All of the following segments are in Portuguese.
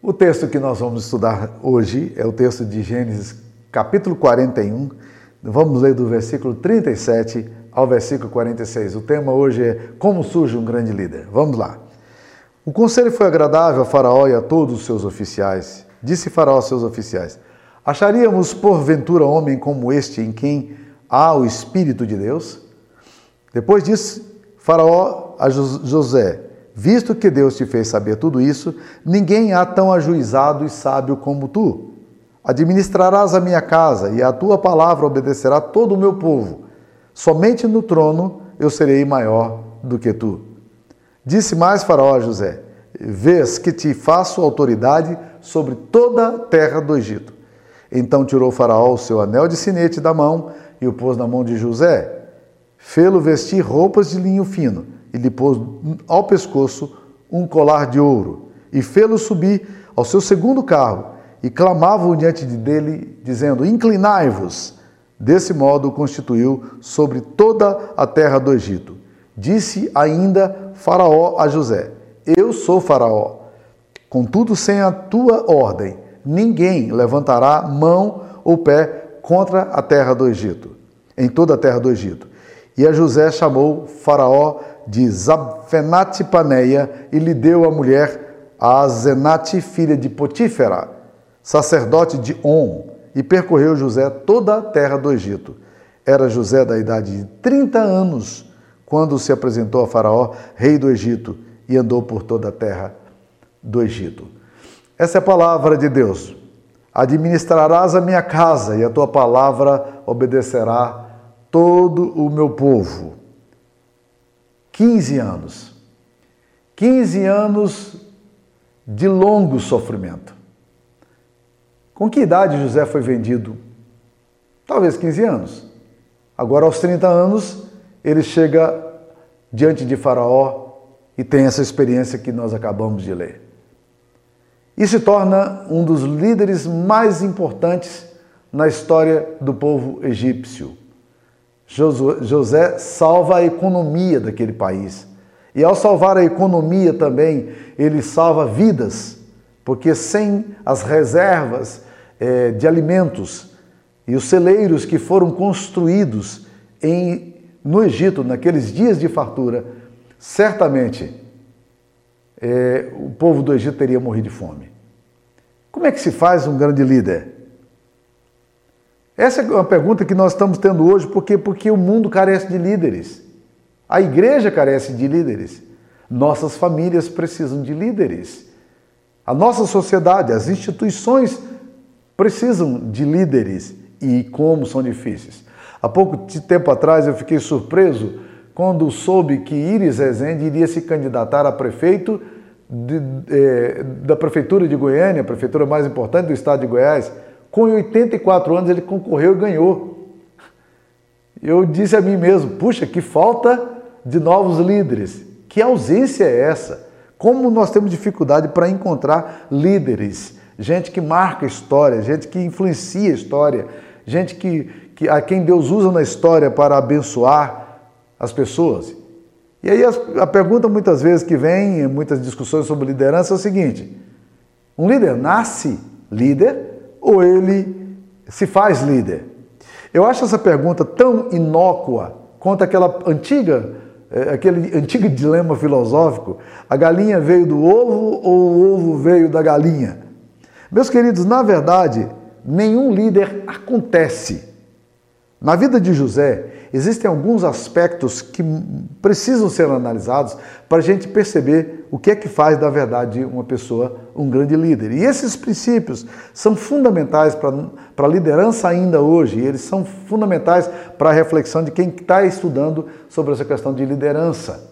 O texto que nós vamos estudar hoje é o texto de Gênesis, capítulo 41. Vamos ler do versículo 37 ao versículo 46. O tema hoje é Como surge um grande líder. Vamos lá. O conselho foi agradável a Faraó e a todos os seus oficiais. Disse Faraó aos seus oficiais: Acharíamos porventura homem como este em quem há o Espírito de Deus? Depois disse Faraó a José: Visto que Deus te fez saber tudo isso, ninguém há tão ajuizado e sábio como tu. Administrarás a minha casa e a tua palavra obedecerá todo o meu povo. Somente no trono eu serei maior do que tu. Disse mais Faraó a José: Vês que te faço autoridade sobre toda a terra do Egito. Então tirou Faraó o seu anel de sinete da mão e o pôs na mão de José. Fê-lo vestir roupas de linho fino e lhe pôs ao pescoço um colar de ouro, e fê-lo subir ao seu segundo carro, e clamavam diante dele, dizendo: Inclinai-vos. Desse modo constituiu sobre toda a terra do Egito. Disse ainda Faraó a José: Eu sou Faraó. Contudo, sem a tua ordem, ninguém levantará mão ou pé contra a terra do Egito, em toda a terra do Egito. E a José chamou Faraó de Zapfenate Paneia e lhe deu a mulher a Zenate, filha de Potífera, sacerdote de On, e percorreu José toda a terra do Egito. Era José da idade de 30 anos quando se apresentou a Faraó, rei do Egito, e andou por toda a terra do Egito. Essa é a palavra de Deus. Administrarás a minha casa e a tua palavra obedecerá todo o meu povo. 15 anos. 15 anos de longo sofrimento. Com que idade José foi vendido? Talvez 15 anos. Agora, aos 30 anos, ele chega diante de Faraó e tem essa experiência que nós acabamos de ler. E se torna um dos líderes mais importantes na história do povo egípcio. José salva a economia daquele país. E ao salvar a economia também, ele salva vidas, porque sem as reservas é, de alimentos e os celeiros que foram construídos em, no Egito, naqueles dias de fartura, certamente é, o povo do Egito teria morrido de fome. Como é que se faz um grande líder? Essa é uma pergunta que nós estamos tendo hoje, por quê? Porque o mundo carece de líderes. A igreja carece de líderes. Nossas famílias precisam de líderes. A nossa sociedade, as instituições precisam de líderes. E como são difíceis. Há pouco tempo atrás eu fiquei surpreso quando soube que Iris Rezende iria se candidatar a prefeito de, é, da Prefeitura de Goiânia, a prefeitura mais importante do estado de Goiás. Com 84 anos ele concorreu e ganhou. Eu disse a mim mesmo: puxa, que falta de novos líderes. Que ausência é essa? Como nós temos dificuldade para encontrar líderes, gente que marca história, gente que influencia a história, gente que, que a quem Deus usa na história para abençoar as pessoas. E aí a, a pergunta muitas vezes que vem em muitas discussões sobre liderança é o seguinte: um líder nasce líder ou ele se faz líder? Eu acho essa pergunta tão inócua quanto aquela antiga, eh, aquele antigo dilema filosófico: a galinha veio do ovo ou o ovo veio da galinha? Meus queridos, na verdade, nenhum líder acontece. Na vida de José, existem alguns aspectos que precisam ser analisados para a gente perceber o que é que faz da verdade uma pessoa um grande líder. E esses princípios são fundamentais para a liderança ainda hoje, eles são fundamentais para a reflexão de quem está estudando sobre essa questão de liderança.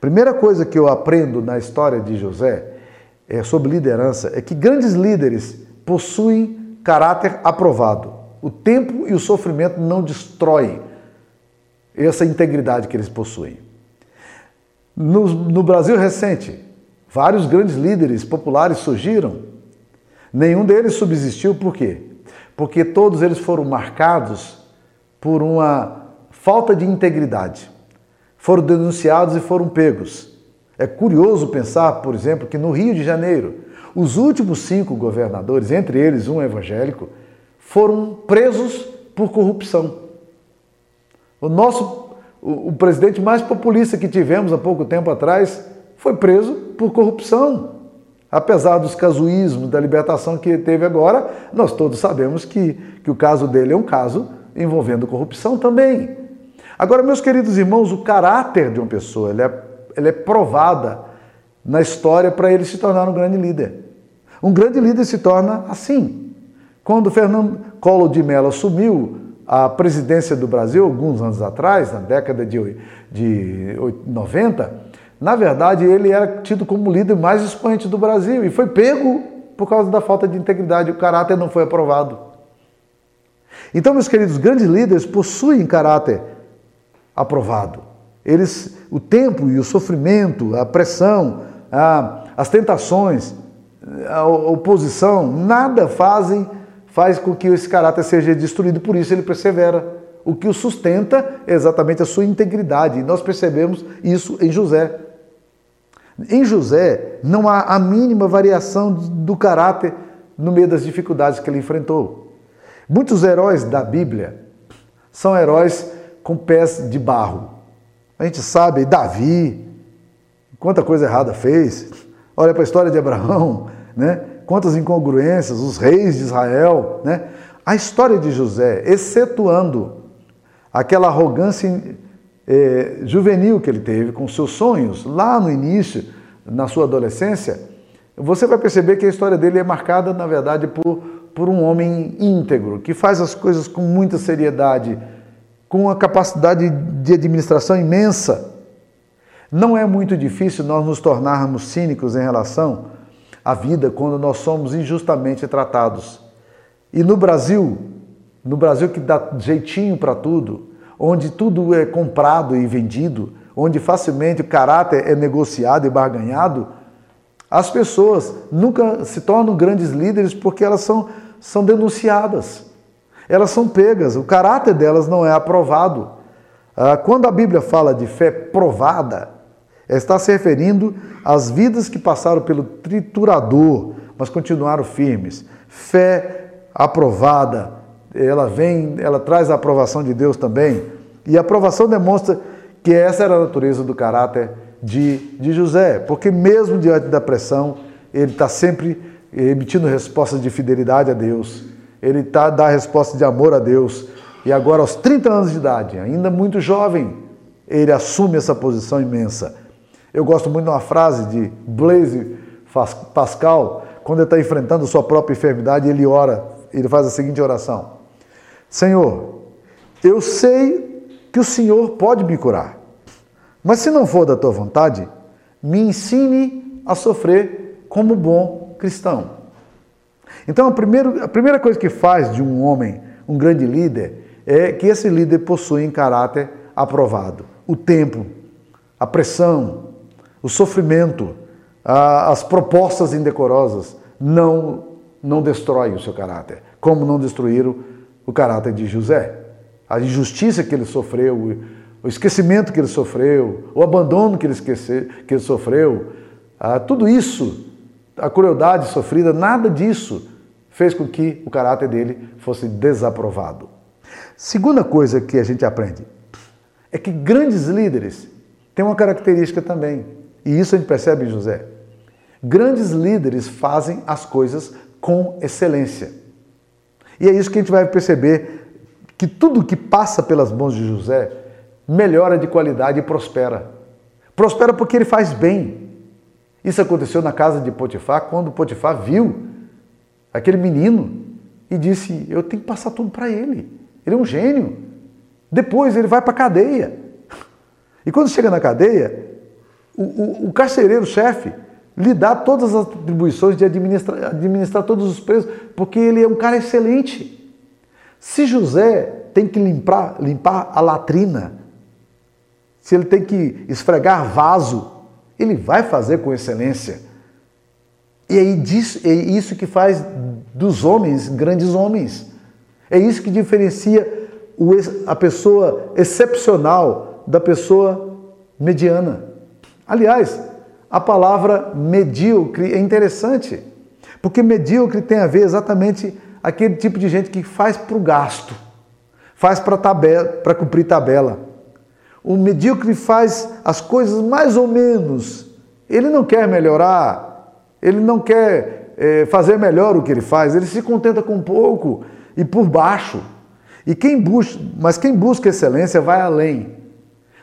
Primeira coisa que eu aprendo na história de José é, sobre liderança é que grandes líderes possuem caráter aprovado. O tempo e o sofrimento não destroem essa integridade que eles possuem. No, no Brasil recente, vários grandes líderes populares surgiram. Nenhum deles subsistiu, por quê? Porque todos eles foram marcados por uma falta de integridade. Foram denunciados e foram pegos. É curioso pensar, por exemplo, que no Rio de Janeiro, Os últimos cinco governadores, entre eles um evangélico, foram presos por corrupção. O nosso o, o presidente mais populista que tivemos há pouco tempo atrás foi preso por corrupção. Apesar dos casuísmos da libertação que teve agora, nós todos sabemos que, que o caso dele é um caso envolvendo corrupção também. Agora, meus queridos irmãos, o caráter de uma pessoa ele é, ele é provada na história para ele se tornar um grande líder. Um grande líder se torna assim. Quando Fernando Collor de Mello assumiu a presidência do Brasil, alguns anos atrás, na década de, de 90, na verdade ele era tido como o líder mais expoente do Brasil e foi pego por causa da falta de integridade, o caráter não foi aprovado. Então, meus queridos, grandes líderes possuem caráter aprovado. Eles, o tempo e o sofrimento, a pressão, a, as tentações, a oposição, nada fazem faz com que esse caráter seja destruído, por isso ele persevera. O que o sustenta é exatamente a sua integridade. E nós percebemos isso em José. Em José não há a mínima variação do caráter no meio das dificuldades que ele enfrentou. Muitos heróis da Bíblia são heróis com pés de barro. A gente sabe, Davi, quanta coisa errada fez. Olha para a história de Abraão, né? Quantas incongruências, os reis de Israel. Né? A história de José, excetuando aquela arrogância é, juvenil que ele teve com seus sonhos lá no início, na sua adolescência, você vai perceber que a história dele é marcada, na verdade, por, por um homem íntegro, que faz as coisas com muita seriedade, com uma capacidade de administração imensa. Não é muito difícil nós nos tornarmos cínicos em relação à vida quando nós somos injustamente tratados. E no Brasil, no Brasil que dá jeitinho para tudo, onde tudo é comprado e vendido, onde facilmente o caráter é negociado e barganhado, as pessoas nunca se tornam grandes líderes porque elas são, são denunciadas, elas são pegas, o caráter delas não é aprovado. Ah, quando a Bíblia fala de fé provada, está se referindo às vidas que passaram pelo triturador, mas continuaram firmes. Fé aprovada, ela vem, ela traz a aprovação de Deus também. E a aprovação demonstra que essa era a natureza do caráter de, de José, porque mesmo diante da pressão, ele está sempre emitindo respostas de fidelidade a Deus, ele tá, dá resposta de amor a Deus. E agora, aos 30 anos de idade, ainda muito jovem, ele assume essa posição imensa. Eu gosto muito de uma frase de Blaise Pascal, quando ele está enfrentando sua própria enfermidade, ele ora, ele faz a seguinte oração: Senhor, eu sei que o Senhor pode me curar, mas se não for da tua vontade, me ensine a sofrer como bom cristão. Então, a primeira, a primeira coisa que faz de um homem um grande líder é que esse líder possui um caráter aprovado. O tempo, a pressão, o sofrimento, as propostas indecorosas não, não destroem o seu caráter, como não destruíram o caráter de José. A injustiça que ele sofreu, o esquecimento que ele sofreu, o abandono que ele, que ele sofreu, tudo isso, a crueldade sofrida, nada disso fez com que o caráter dele fosse desaprovado. Segunda coisa que a gente aprende é que grandes líderes têm uma característica também. E isso a gente percebe em José. Grandes líderes fazem as coisas com excelência. E é isso que a gente vai perceber que tudo que passa pelas mãos de José melhora de qualidade e prospera. Prospera porque ele faz bem. Isso aconteceu na casa de Potifar, quando Potifar viu aquele menino e disse: Eu tenho que passar tudo para ele. Ele é um gênio. Depois ele vai para a cadeia. E quando chega na cadeia, o, o, carcereiro-chefe lhe dá todas as atribuições de administrar, administrar todos os presos, porque ele é um cara excelente. Se José tem que limpar, limpar a latrina, se ele tem que esfregar vaso, ele vai fazer com excelência. E aí é isso que faz dos homens grandes homens. É isso que diferencia a pessoa excepcional da pessoa mediana. Aliás, a palavra medíocre é interessante. Porque medíocre tem a ver exatamente aquele tipo de gente que faz para o gasto, faz para cumprir tabela. O medíocre faz as coisas mais ou menos. Ele não quer melhorar, ele não quer é, fazer melhor o que ele faz, ele se contenta com pouco e por baixo. E quem busca, mas quem busca excelência vai além.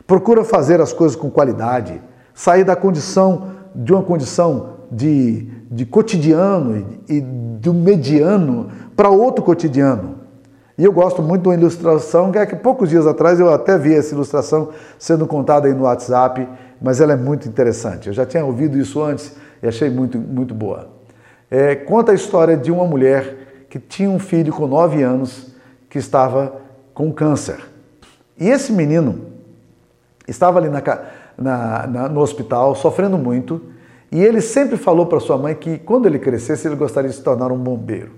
Procura fazer as coisas com qualidade, sair da condição de uma condição de, de cotidiano e, do mediano para outro cotidiano. E eu gosto muito de uma ilustração que é que poucos dias atrás eu até vi essa ilustração sendo contada aí no WhatsApp, mas ela é muito interessante. Eu já tinha ouvido isso antes e achei muito, muito boa. É, conta a história de uma mulher que tinha um filho com 9 anos que estava com câncer. E esse menino estava ali na, na, na, no hospital sofrendo muito e ele sempre falou para sua mãe que quando ele crescesse ele gostaria de se tornar um bombeiro.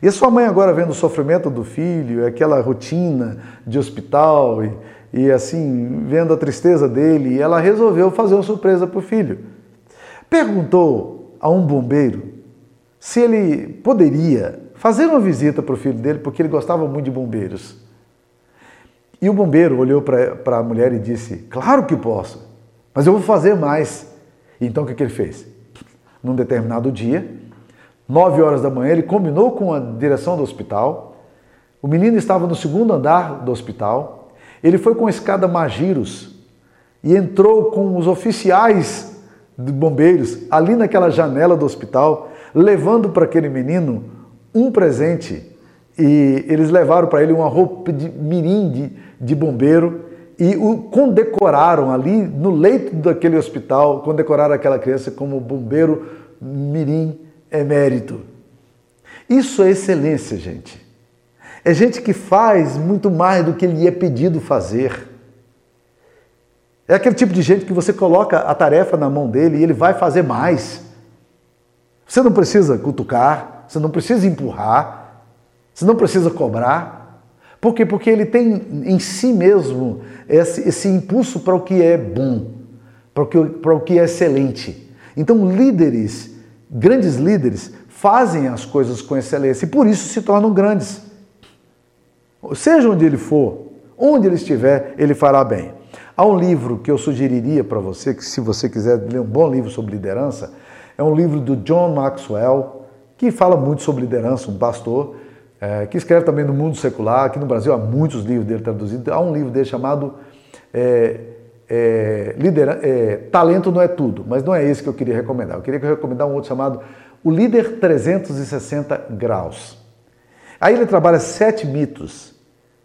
E a sua mãe agora vendo o sofrimento do filho, aquela rotina de hospital e, e assim, vendo a tristeza dele, ela resolveu fazer uma surpresa para o filho. Perguntou a um bombeiro se ele poderia fazer uma visita para o filho dele, porque ele gostava muito de bombeiros. E o bombeiro olhou para a mulher e disse: Claro que posso, mas eu vou fazer mais. Então o que, que ele fez? Num determinado dia, nove horas da manhã, ele combinou com a direção do hospital. O menino estava no segundo andar do hospital. Ele foi com a escada Magiros e entrou com os oficiais de bombeiros ali naquela janela do hospital, levando para aquele menino um presente. E eles levaram para ele uma roupa de mirim de, de bombeiro e o condecoraram ali no leito daquele hospital, condecoraram aquela criança como bombeiro mirim emérito. Isso é excelência, gente. É gente que faz muito mais do que lhe é pedido fazer. É aquele tipo de gente que você coloca a tarefa na mão dele e ele vai fazer mais. Você não precisa cutucar, você não precisa empurrar, você não precisa cobrar. Por quê? Porque ele tem em si mesmo esse, esse impulso para o que é bom, para o que, para o que é excelente. Então, líderes Grandes líderes fazem as coisas com excelência e por isso se tornam grandes. Seja onde ele for, onde ele estiver, ele fará bem. Há um livro que eu sugeriria para você, que se você quiser ler um bom livro sobre liderança, é um livro do John Maxwell, que fala muito sobre liderança, um pastor, é, que escreve também no mundo secular. Aqui no Brasil há muitos livros dele traduzidos. Há um livro dele chamado é, é, lidera, é, talento não é tudo, mas não é esse que eu queria recomendar. Eu queria recomendar um outro chamado O Líder 360 Graus. Aí ele trabalha sete mitos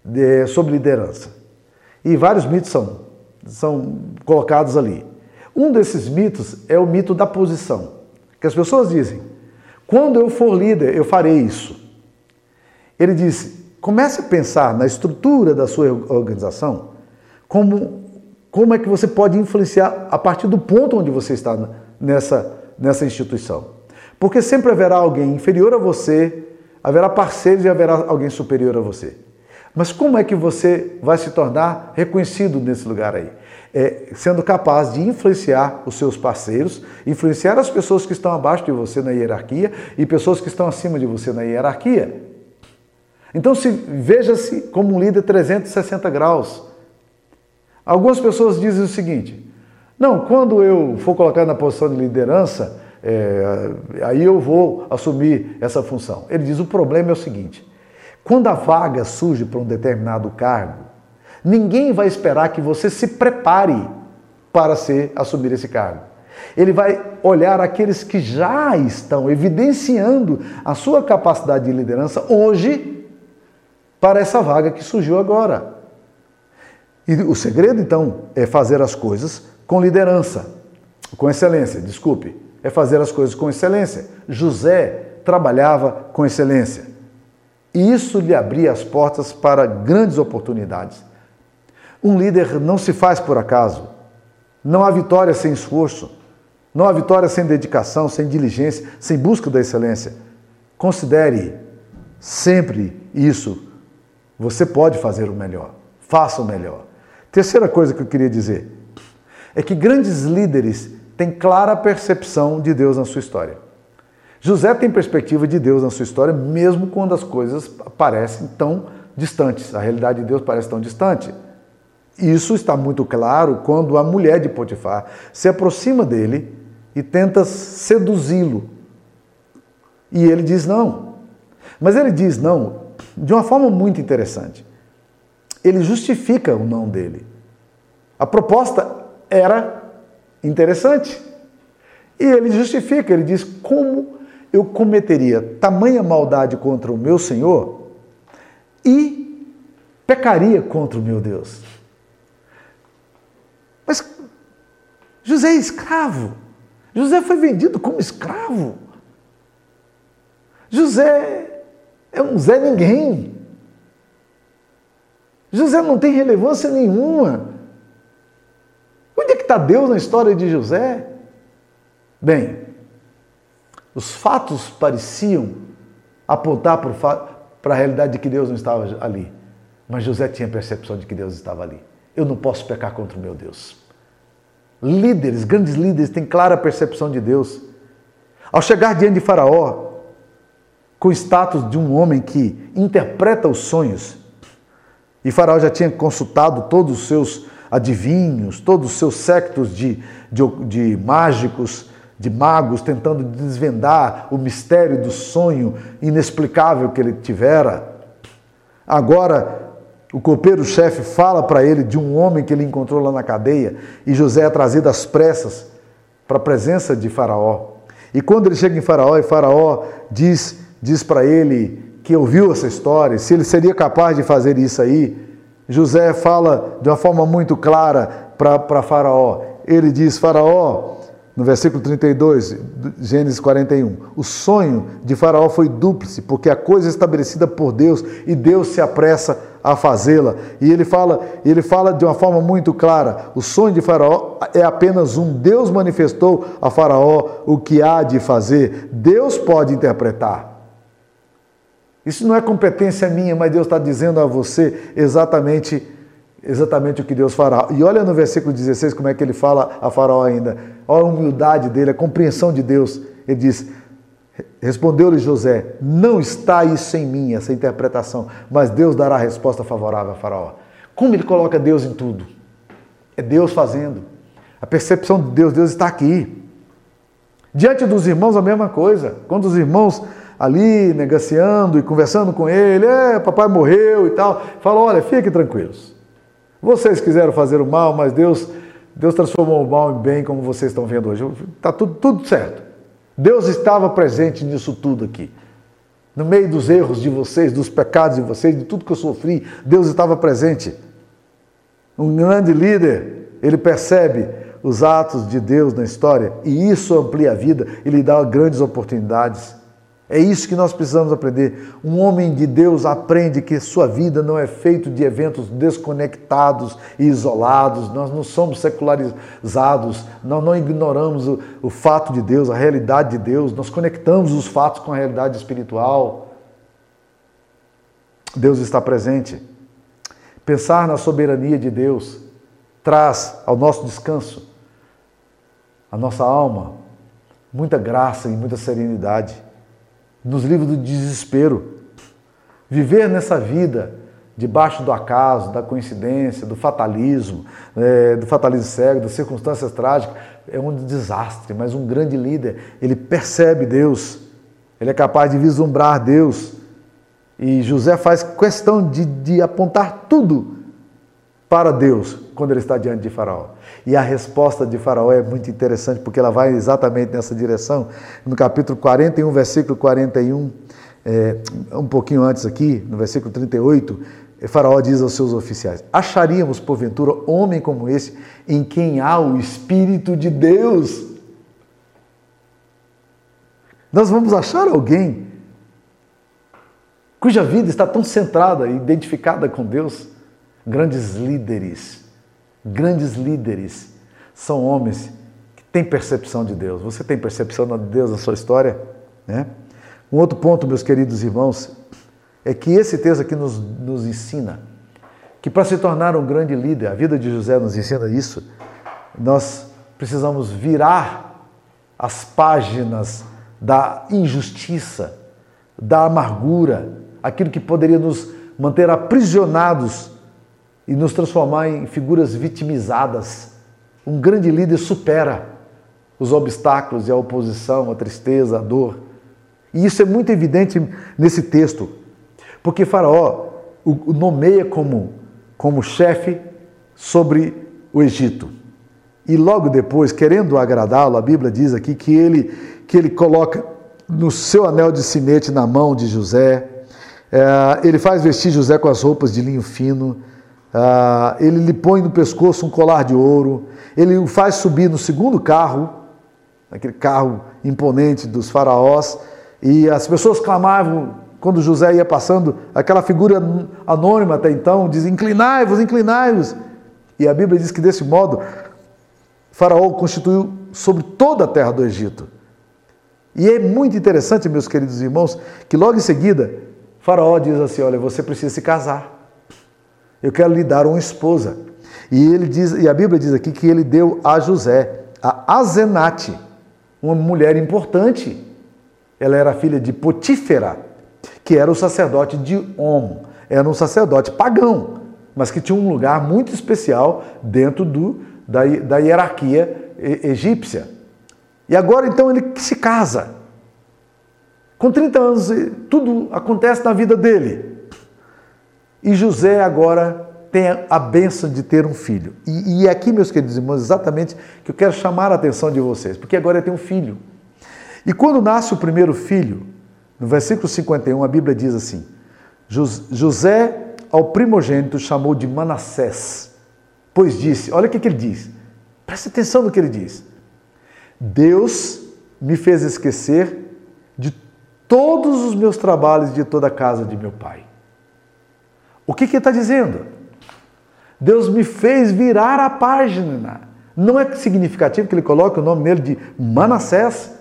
de, sobre liderança. E vários mitos são, são colocados ali. Um desses mitos é o mito da posição. Que as pessoas dizem: quando eu for líder, eu farei isso. Ele diz: comece a pensar na estrutura da sua organização como como é que você pode influenciar a partir do ponto onde você está nessa, nessa instituição? Porque sempre haverá alguém inferior a você, haverá parceiros e haverá alguém superior a você. Mas como é que você vai se tornar reconhecido nesse lugar aí? É, sendo capaz de influenciar os seus parceiros, influenciar as pessoas que estão abaixo de você na hierarquia e pessoas que estão acima de você na hierarquia. Então se veja-se como um líder 360 graus. Algumas pessoas dizem o seguinte: não, quando eu for colocado na posição de liderança, é, aí eu vou assumir essa função. Ele diz: o problema é o seguinte: quando a vaga surge para um determinado cargo, ninguém vai esperar que você se prepare para ser, assumir esse cargo. Ele vai olhar aqueles que já estão evidenciando a sua capacidade de liderança hoje para essa vaga que surgiu agora. E o segredo, então, é fazer as coisas com liderança, com excelência, desculpe. É fazer as coisas com excelência. José trabalhava com excelência. E isso lhe abria as portas para grandes oportunidades. Um líder não se faz por acaso. Não há vitória sem esforço. Não há vitória sem dedicação, sem diligência, sem busca da excelência. Considere sempre isso. Você pode fazer o melhor. Faça o melhor. Terceira coisa que eu queria dizer é que grandes líderes têm clara percepção de Deus na sua história. José tem perspectiva de Deus na sua história, mesmo quando as coisas parecem tão distantes, a realidade de Deus parece tão distante. Isso está muito claro quando a mulher de Potifar se aproxima dele e tenta seduzi-lo. E ele diz não. Mas ele diz não de uma forma muito interessante. Ele justifica o não dele. A proposta era interessante. E ele justifica, ele diz: como eu cometeria tamanha maldade contra o meu Senhor e pecaria contra o meu Deus? Mas José é escravo. José foi vendido como escravo. José é um Zé Ninguém. José não tem relevância nenhuma. Onde é que está Deus na história de José? Bem, os fatos pareciam apontar para a realidade de que Deus não estava ali. Mas José tinha percepção de que Deus estava ali. Eu não posso pecar contra o meu Deus. Líderes, grandes líderes, têm clara percepção de Deus. Ao chegar diante de Faraó, com o status de um homem que interpreta os sonhos, e Faraó já tinha consultado todos os seus adivinhos, todos os seus sectos de, de, de mágicos, de magos, tentando desvendar o mistério do sonho inexplicável que ele tivera. Agora, o copeiro-chefe fala para ele de um homem que ele encontrou lá na cadeia e José é trazido às pressas para a presença de Faraó. E quando ele chega em Faraó e Faraó diz, diz para ele que ouviu essa história, se ele seria capaz de fazer isso aí, José fala de uma forma muito clara para Faraó. Ele diz: Faraó, no versículo 32, Gênesis 41, o sonho de Faraó foi dúplice, porque a coisa estabelecida por Deus e Deus se apressa a fazê-la. E ele fala, ele fala de uma forma muito clara: o sonho de Faraó é apenas um. Deus manifestou a Faraó o que há de fazer. Deus pode interpretar. Isso não é competência minha, mas Deus está dizendo a você exatamente exatamente o que Deus fará. E olha no versículo 16 como é que ele fala a Faraó ainda. Olha a humildade dele, a compreensão de Deus. Ele diz: Respondeu-lhe José: Não está isso em mim, essa interpretação, mas Deus dará a resposta favorável a Faraó. Como ele coloca Deus em tudo? É Deus fazendo. A percepção de Deus, Deus está aqui. Diante dos irmãos, a mesma coisa. Quando os irmãos ali negociando e conversando com ele, é, papai morreu e tal, fala: olha, fiquem tranquilos. Vocês quiseram fazer o mal, mas Deus, Deus transformou o mal em bem, como vocês estão vendo hoje. Está tudo, tudo certo. Deus estava presente nisso tudo aqui. No meio dos erros de vocês, dos pecados de vocês, de tudo que eu sofri, Deus estava presente. Um grande líder, ele percebe os atos de Deus na história e isso amplia a vida e lhe dá grandes oportunidades. É isso que nós precisamos aprender. Um homem de Deus aprende que sua vida não é feita de eventos desconectados e isolados. Nós não somos secularizados, nós não ignoramos o, o fato de Deus, a realidade de Deus, nós conectamos os fatos com a realidade espiritual. Deus está presente. Pensar na soberania de Deus traz ao nosso descanso, à nossa alma, muita graça e muita serenidade nos livros do desespero. Viver nessa vida debaixo do acaso, da coincidência, do fatalismo, é, do fatalismo cego, das circunstâncias trágicas, é um desastre. Mas um grande líder, ele percebe Deus, ele é capaz de vislumbrar Deus. E José faz questão de, de apontar tudo para Deus quando ele está diante de Faraó. E a resposta de Faraó é muito interessante, porque ela vai exatamente nessa direção. No capítulo 41, versículo 41, é, um pouquinho antes aqui, no versículo 38, Faraó diz aos seus oficiais: Acharíamos, porventura, homem como esse, em quem há o Espírito de Deus? Nós vamos achar alguém cuja vida está tão centrada e identificada com Deus? Grandes líderes Grandes líderes são homens que têm percepção de Deus. Você tem percepção de Deus na sua história? Né? Um outro ponto, meus queridos irmãos, é que esse texto aqui nos, nos ensina que para se tornar um grande líder, a vida de José nos ensina isso, nós precisamos virar as páginas da injustiça, da amargura, aquilo que poderia nos manter aprisionados e nos transformar em figuras vitimizadas. Um grande líder supera os obstáculos e a oposição, a tristeza, a dor. E isso é muito evidente nesse texto, porque Faraó o nomeia como, como chefe sobre o Egito. E logo depois, querendo agradá-lo, a Bíblia diz aqui que ele, que ele coloca no seu anel de sinete na mão de José, é, ele faz vestir José com as roupas de linho fino, é, ele lhe põe no pescoço um colar de ouro, ele o faz subir no segundo carro, aquele carro imponente dos faraós, e as pessoas clamavam quando José ia passando, aquela figura anônima até então, diz: Inclinai-vos, inclinai-vos. E a Bíblia diz que desse modo, Faraó constituiu sobre toda a terra do Egito. E é muito interessante, meus queridos irmãos, que logo em seguida, Faraó diz assim: Olha, você precisa se casar. Eu quero lhe dar uma esposa. E ele diz, e a Bíblia diz aqui que ele deu a José, a Azenate, uma mulher importante. Ela era filha de Potífera, que era o sacerdote de Om. Era um sacerdote pagão, mas que tinha um lugar muito especial dentro do, da, da hierarquia egípcia. E agora então ele se casa. Com 30 anos, tudo acontece na vida dele. E José agora tem a benção de ter um filho. E, e é aqui, meus queridos irmãos, exatamente que eu quero chamar a atenção de vocês, porque agora ele tem um filho. E quando nasce o primeiro filho, no versículo 51, a Bíblia diz assim: José ao primogênito chamou de Manassés, pois disse: olha o que, que ele diz, preste atenção no que ele diz. Deus me fez esquecer de todos os meus trabalhos de toda a casa de meu pai. O que, que ele está dizendo? Deus me fez virar a página. Não é significativo que ele coloque o nome nele de Manassés.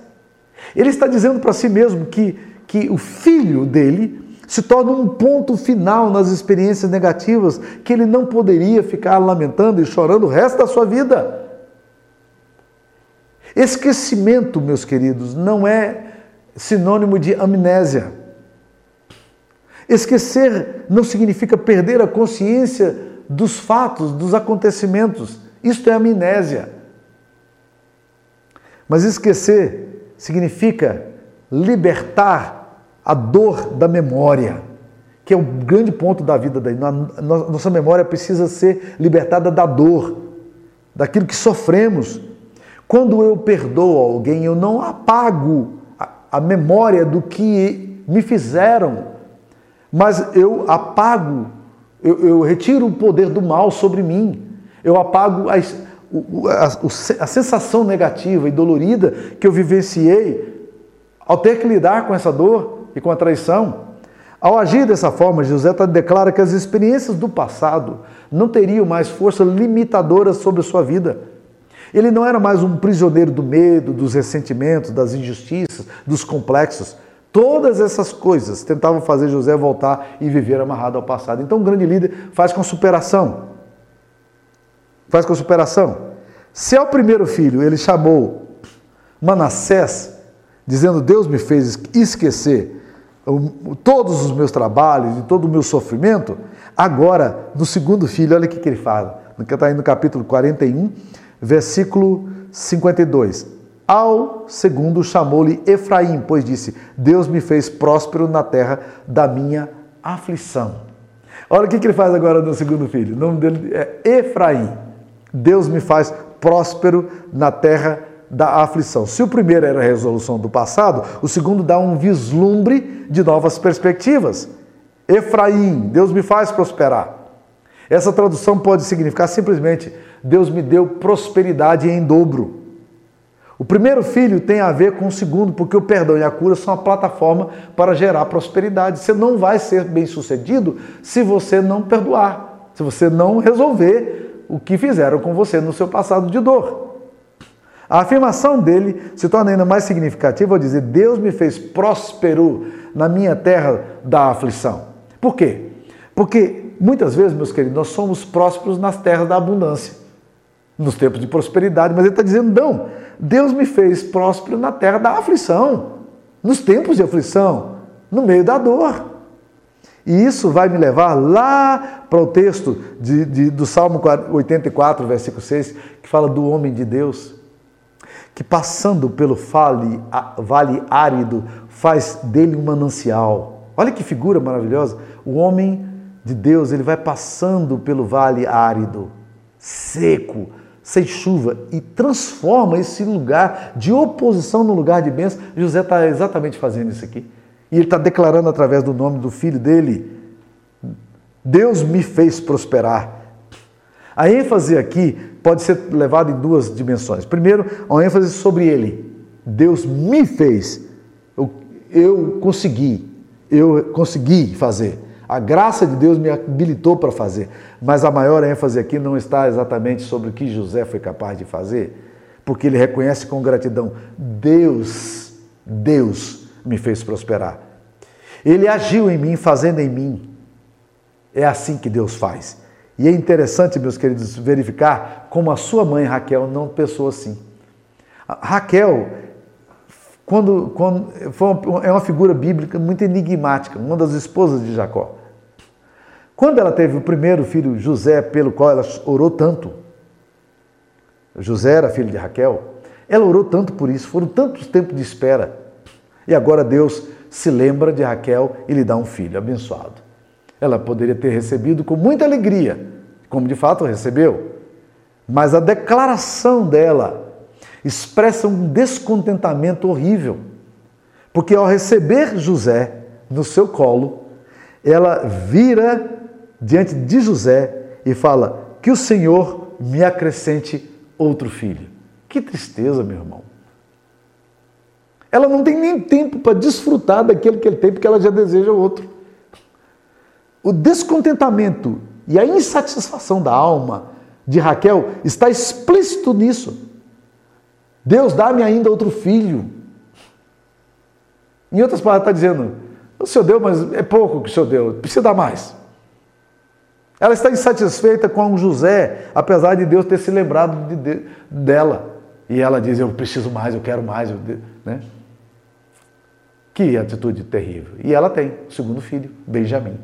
Ele está dizendo para si mesmo que, que o filho dele se torna um ponto final nas experiências negativas que ele não poderia ficar lamentando e chorando o resto da sua vida. Esquecimento, meus queridos, não é sinônimo de amnésia. Esquecer não significa perder a consciência dos fatos, dos acontecimentos. Isto é amnésia. Mas esquecer significa libertar a dor da memória, que é o grande ponto da vida da nossa memória precisa ser libertada da dor, daquilo que sofremos. Quando eu perdoo alguém, eu não apago a memória do que me fizeram, mas eu apago, eu, eu retiro o poder do mal sobre mim, eu apago a, a, a sensação negativa e dolorida que eu vivenciei ao ter que lidar com essa dor e com a traição. Ao agir dessa forma, José declara que as experiências do passado não teriam mais força limitadora sobre a sua vida. Ele não era mais um prisioneiro do medo, dos ressentimentos, das injustiças, dos complexos. Todas essas coisas tentavam fazer José voltar e viver amarrado ao passado. Então, um grande líder faz com superação. Faz com superação. Se ao primeiro filho ele chamou Manassés, dizendo: Deus me fez esquecer todos os meus trabalhos e todo o meu sofrimento, agora, no segundo filho, olha o que ele fala. Está aí no capítulo 41, versículo 52. Ao segundo chamou-lhe Efraim, pois disse: Deus me fez próspero na terra da minha aflição. Olha o que ele faz agora no segundo filho. O nome dele é Efraim. Deus me faz próspero na terra da aflição. Se o primeiro era a resolução do passado, o segundo dá um vislumbre de novas perspectivas. Efraim, Deus me faz prosperar. Essa tradução pode significar simplesmente Deus me deu prosperidade em dobro. O primeiro filho tem a ver com o segundo, porque o perdão e a cura são a plataforma para gerar prosperidade. Você não vai ser bem sucedido se você não perdoar, se você não resolver o que fizeram com você no seu passado de dor. A afirmação dele se torna ainda mais significativa ao dizer: Deus me fez próspero na minha terra da aflição. Por quê? Porque muitas vezes, meus queridos, nós somos prósperos nas terras da abundância nos tempos de prosperidade, mas ele está dizendo: não, Deus me fez próspero na terra da aflição. nos tempos de aflição, no meio da dor. E isso vai me levar lá para o texto de, de, do Salmo 84, versículo 6, que fala do homem de Deus, que passando pelo vale, vale árido, faz dele um manancial. Olha que figura maravilhosa. O homem de Deus, ele vai passando pelo vale árido, seco, sem chuva, e transforma esse lugar de oposição no lugar de bênção. José está exatamente fazendo isso aqui. E ele está declarando através do nome do filho dele: Deus me fez prosperar. A ênfase aqui pode ser levada em duas dimensões. Primeiro, a ênfase sobre ele. Deus me fez. Eu, eu consegui. Eu consegui fazer. A graça de Deus me habilitou para fazer. Mas a maior ênfase aqui não está exatamente sobre o que José foi capaz de fazer, porque ele reconhece com gratidão: Deus, Deus me fez prosperar. Ele agiu em mim, fazendo em mim. É assim que Deus faz. E é interessante, meus queridos, verificar como a sua mãe Raquel não pensou assim. Raquel, quando, quando uma, é uma figura bíblica muito enigmática, uma das esposas de Jacó. Quando ela teve o primeiro filho, José, pelo qual ela orou tanto, José era filho de Raquel, ela orou tanto por isso, foram tantos tempos de espera. E agora Deus se lembra de Raquel e lhe dá um filho abençoado. Ela poderia ter recebido com muita alegria, como de fato recebeu, mas a declaração dela expressa um descontentamento horrível, porque ao receber José no seu colo, ela vira diante de José e fala: Que o Senhor me acrescente outro filho. Que tristeza, meu irmão. Ela não tem nem tempo para desfrutar daquele que ele tem, porque ela já deseja outro. O descontentamento e a insatisfação da alma de Raquel está explícito nisso. Deus dá-me ainda outro filho. Em outras palavras, está dizendo: o Senhor deu, mas é pouco que o Senhor deu, precisa dar mais. Ela está insatisfeita com José, apesar de Deus ter se lembrado de, de, dela. E ela diz: Eu preciso mais, eu quero mais. Eu, né? Que atitude terrível. E ela tem o segundo filho, Benjamim,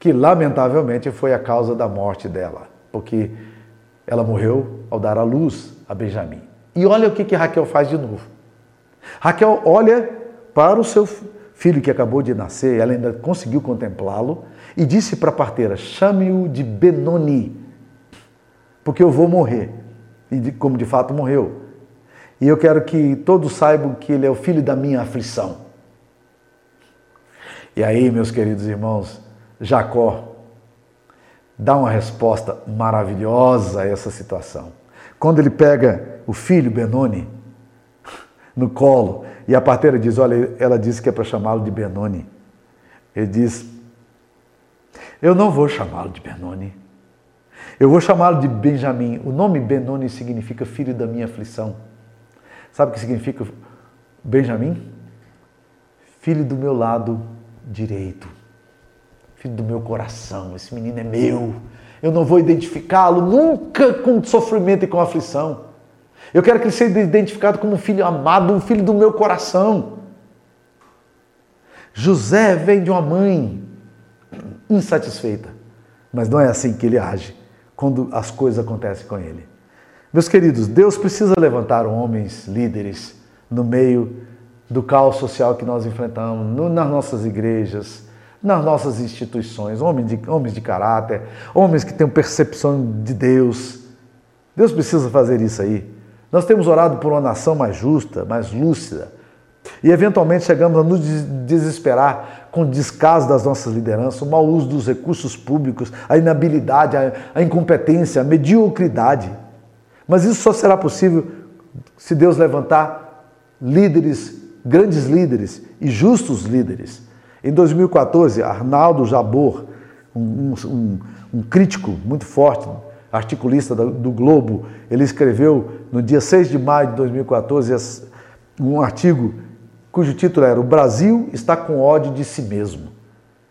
que lamentavelmente foi a causa da morte dela, porque ela morreu ao dar à luz a Benjamim. E olha o que, que Raquel faz de novo. Raquel olha para o seu filho que acabou de nascer, ela ainda conseguiu contemplá-lo, e disse para a parteira: chame-o de Benoni, porque eu vou morrer. E como de fato morreu. E eu quero que todos saibam que ele é o filho da minha aflição. E aí, meus queridos irmãos, Jacó dá uma resposta maravilhosa a essa situação. Quando ele pega o filho Benoni no colo e a parteira diz: Olha, ela disse que é para chamá-lo de Benoni. Ele diz: Eu não vou chamá-lo de Benoni. Eu vou chamá-lo de Benjamim. O nome Benoni significa filho da minha aflição. Sabe o que significa Benjamim? Filho do meu lado direito, filho do meu coração. Esse menino é meu. Eu não vou identificá-lo nunca com sofrimento e com aflição. Eu quero que ele seja identificado como um filho amado, um filho do meu coração. José vem de uma mãe insatisfeita, mas não é assim que ele age quando as coisas acontecem com ele. Meus queridos, Deus precisa levantar homens líderes no meio do caos social que nós enfrentamos, no, nas nossas igrejas, nas nossas instituições, homens de, homens de caráter, homens que tenham percepção de Deus. Deus precisa fazer isso aí. Nós temos orado por uma nação mais justa, mais lúcida, e eventualmente chegamos a nos desesperar com o descaso das nossas lideranças, o mau uso dos recursos públicos, a inabilidade, a, incompetência, a mediocridade. Mas isso só será possível se Deus levantar líderes, grandes líderes e justos líderes. Em 2014, Arnaldo Jabor, um, um, um crítico muito forte, articulista do Globo, ele escreveu no dia 6 de maio de 2014 um artigo cujo título era O Brasil está com ódio de si mesmo.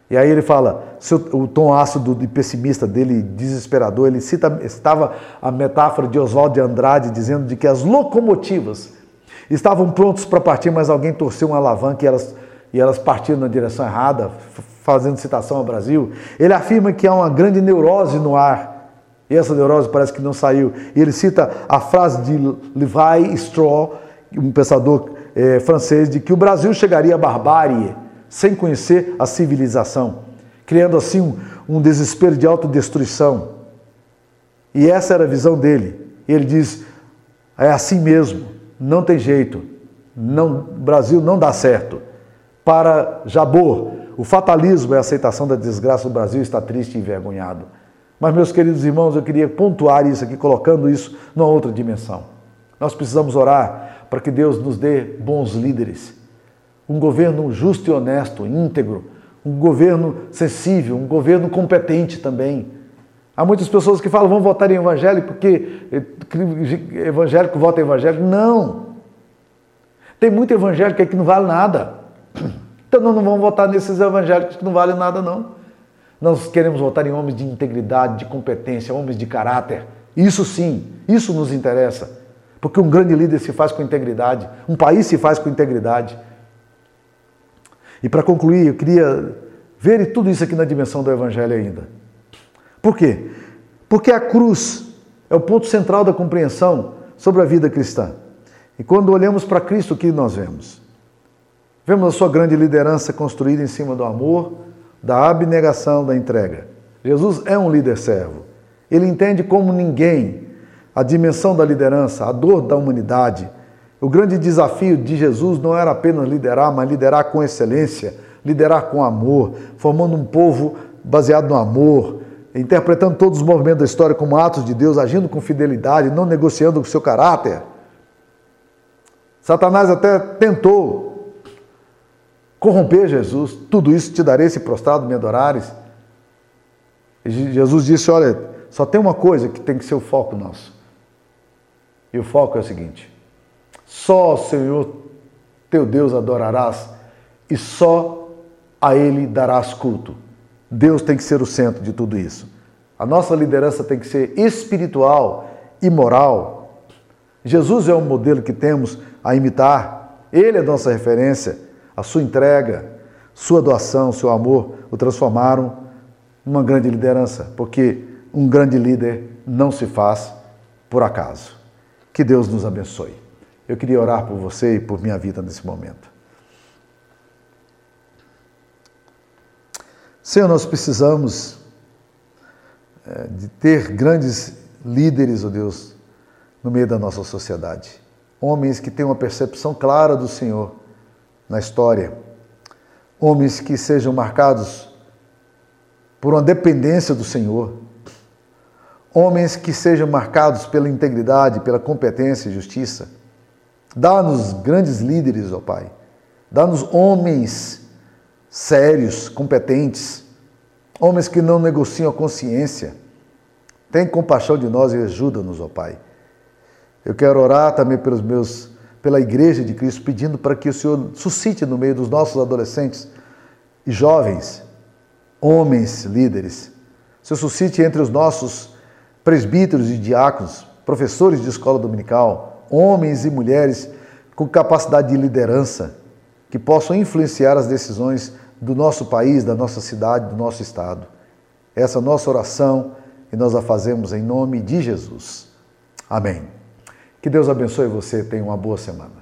E aí ele fala, o tom ácido e pessimista dele, desesperador, ele cita, estava a metáfora de Oswaldo de Andrade dizendo de que as locomotivas Estavam prontos para partir, mas alguém torceu uma alavanca e elas, e elas partiram na direção errada, fazendo citação ao Brasil. Ele afirma que há uma grande neurose no ar. E essa neurose parece que não saiu. E ele cita a frase de Levi Straw, um pensador é, francês, de que o Brasil chegaria à barbárie sem conhecer a civilização, criando assim um, um desespero de autodestruição. E essa era a visão dele. Ele diz: é assim mesmo, não tem jeito, não, Brasil não dá certo. Para Jabor, o fatalismo é a aceitação da desgraça do Brasil está triste e envergonhado. Mas, meus queridos irmãos, eu queria pontuar isso aqui, colocando isso numa outra dimensão. Nós precisamos orar para que Deus nos dê bons líderes, um governo justo e honesto, íntegro, um governo sensível, um governo competente também Há muitas pessoas que falam, vamos votar em evangélico porque evangélico vota em evangélico. Não! Tem muito evangélico que não vale nada. Então não vamos votar nesses evangélicos que não valem nada, não. Nós queremos votar em homens de integridade, de competência, homens de caráter. Isso sim, isso nos interessa. Porque um grande líder se faz com integridade, um país se faz com integridade. E para concluir, eu queria ver tudo isso aqui na dimensão do Evangelho ainda. Por quê? Porque a cruz é o ponto central da compreensão sobre a vida cristã. E quando olhamos para Cristo, o que nós vemos? Vemos a sua grande liderança construída em cima do amor, da abnegação, da entrega. Jesus é um líder servo. Ele entende como ninguém a dimensão da liderança, a dor da humanidade. O grande desafio de Jesus não era apenas liderar, mas liderar com excelência, liderar com amor, formando um povo baseado no amor, interpretando todos os movimentos da história como atos de Deus, agindo com fidelidade, não negociando o seu caráter. Satanás até tentou corromper Jesus. Tudo isso te darei se prostrado me adorares. E Jesus disse: Olha, só tem uma coisa que tem que ser o foco nosso. E o foco é o seguinte: só o Senhor teu Deus adorarás e só a Ele darás culto. Deus tem que ser o centro de tudo isso. A nossa liderança tem que ser espiritual e moral. Jesus é o modelo que temos a imitar. Ele é nossa referência. A sua entrega, sua doação, seu amor o transformaram numa grande liderança, porque um grande líder não se faz por acaso. Que Deus nos abençoe. Eu queria orar por você e por minha vida nesse momento. Senhor, nós precisamos é, de ter grandes líderes, ó oh Deus, no meio da nossa sociedade. Homens que tenham uma percepção clara do Senhor na história. Homens que sejam marcados por uma dependência do Senhor. Homens que sejam marcados pela integridade, pela competência e justiça. Dá-nos grandes líderes, ó Pai. Dá-nos homens sérios, competentes, homens que não negociam a consciência. Tem compaixão de nós e ajuda-nos, ó Pai. Eu quero orar também pelos meus, pela Igreja de Cristo, pedindo para que o Senhor suscite no meio dos nossos adolescentes e jovens, homens líderes. Senhor suscite entre os nossos presbíteros e diáconos, professores de escola dominical, homens e mulheres com capacidade de liderança, que possam influenciar as decisões do nosso país, da nossa cidade, do nosso estado. Essa é a nossa oração e nós a fazemos em nome de Jesus. Amém. Que Deus abençoe você, tenha uma boa semana.